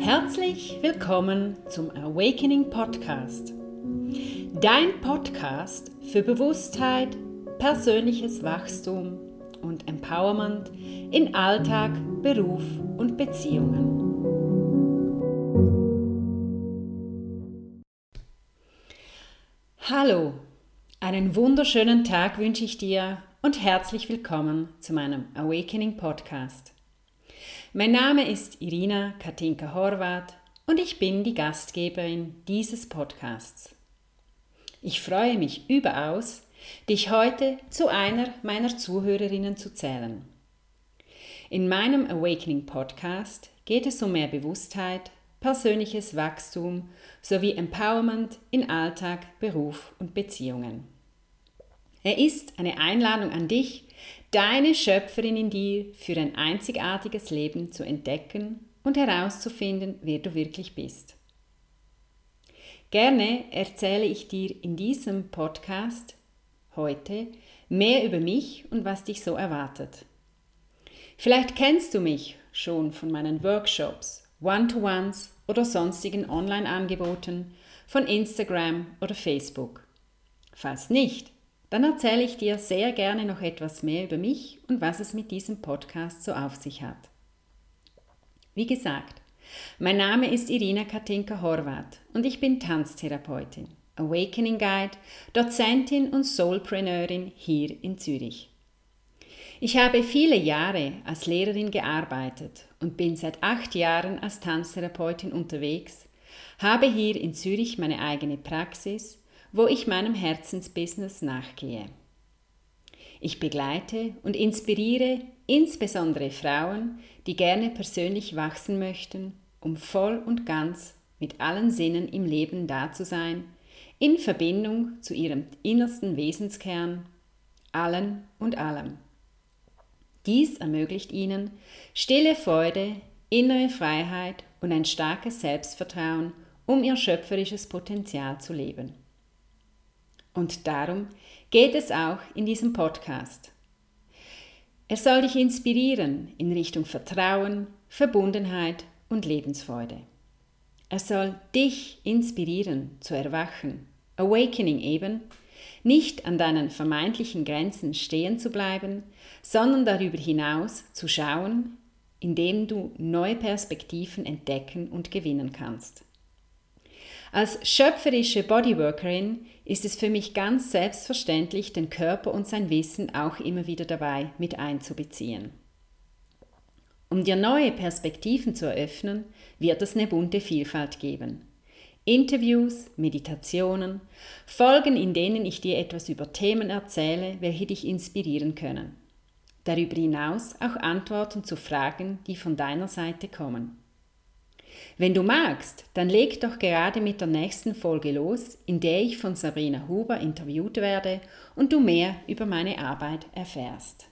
Herzlich willkommen zum Awakening Podcast. Dein Podcast für Bewusstheit, persönliches Wachstum und Empowerment in Alltag, Beruf und Beziehungen. Hallo, einen wunderschönen Tag wünsche ich dir und herzlich willkommen zu meinem Awakening Podcast. Mein Name ist Irina Katinka Horvath und ich bin die Gastgeberin dieses Podcasts. Ich freue mich überaus, dich heute zu einer meiner Zuhörerinnen zu zählen. In meinem Awakening Podcast geht es um mehr Bewusstheit, persönliches Wachstum sowie Empowerment in Alltag, Beruf und Beziehungen. Er ist eine Einladung an dich, deine Schöpferin in dir für ein einzigartiges Leben zu entdecken und herauszufinden, wer du wirklich bist. Gerne erzähle ich dir in diesem Podcast heute mehr über mich und was dich so erwartet. Vielleicht kennst du mich schon von meinen Workshops, One-to-Ones oder sonstigen Online-Angeboten von Instagram oder Facebook. Falls nicht, dann erzähle ich dir sehr gerne noch etwas mehr über mich und was es mit diesem Podcast so auf sich hat. Wie gesagt, mein Name ist Irina Katinka Horvath und ich bin Tanztherapeutin, Awakening Guide, Dozentin und Soulpreneurin hier in Zürich. Ich habe viele Jahre als Lehrerin gearbeitet und bin seit acht Jahren als Tanztherapeutin unterwegs, habe hier in Zürich meine eigene Praxis wo ich meinem Herzensbusiness nachgehe. Ich begleite und inspiriere insbesondere Frauen, die gerne persönlich wachsen möchten, um voll und ganz mit allen Sinnen im Leben da zu sein, in Verbindung zu ihrem innersten Wesenskern, allen und allem. Dies ermöglicht ihnen stille Freude, innere Freiheit und ein starkes Selbstvertrauen, um ihr schöpferisches Potenzial zu leben. Und darum geht es auch in diesem Podcast. Er soll dich inspirieren in Richtung Vertrauen, Verbundenheit und Lebensfreude. Er soll dich inspirieren zu erwachen, Awakening eben, nicht an deinen vermeintlichen Grenzen stehen zu bleiben, sondern darüber hinaus zu schauen, indem du neue Perspektiven entdecken und gewinnen kannst. Als schöpferische Bodyworkerin ist es für mich ganz selbstverständlich, den Körper und sein Wissen auch immer wieder dabei mit einzubeziehen. Um dir neue Perspektiven zu eröffnen, wird es eine bunte Vielfalt geben. Interviews, Meditationen, Folgen, in denen ich dir etwas über Themen erzähle, welche dich inspirieren können. Darüber hinaus auch Antworten zu Fragen, die von deiner Seite kommen. Wenn du magst, dann leg doch gerade mit der nächsten Folge los, in der ich von Sabrina Huber interviewt werde und du mehr über meine Arbeit erfährst.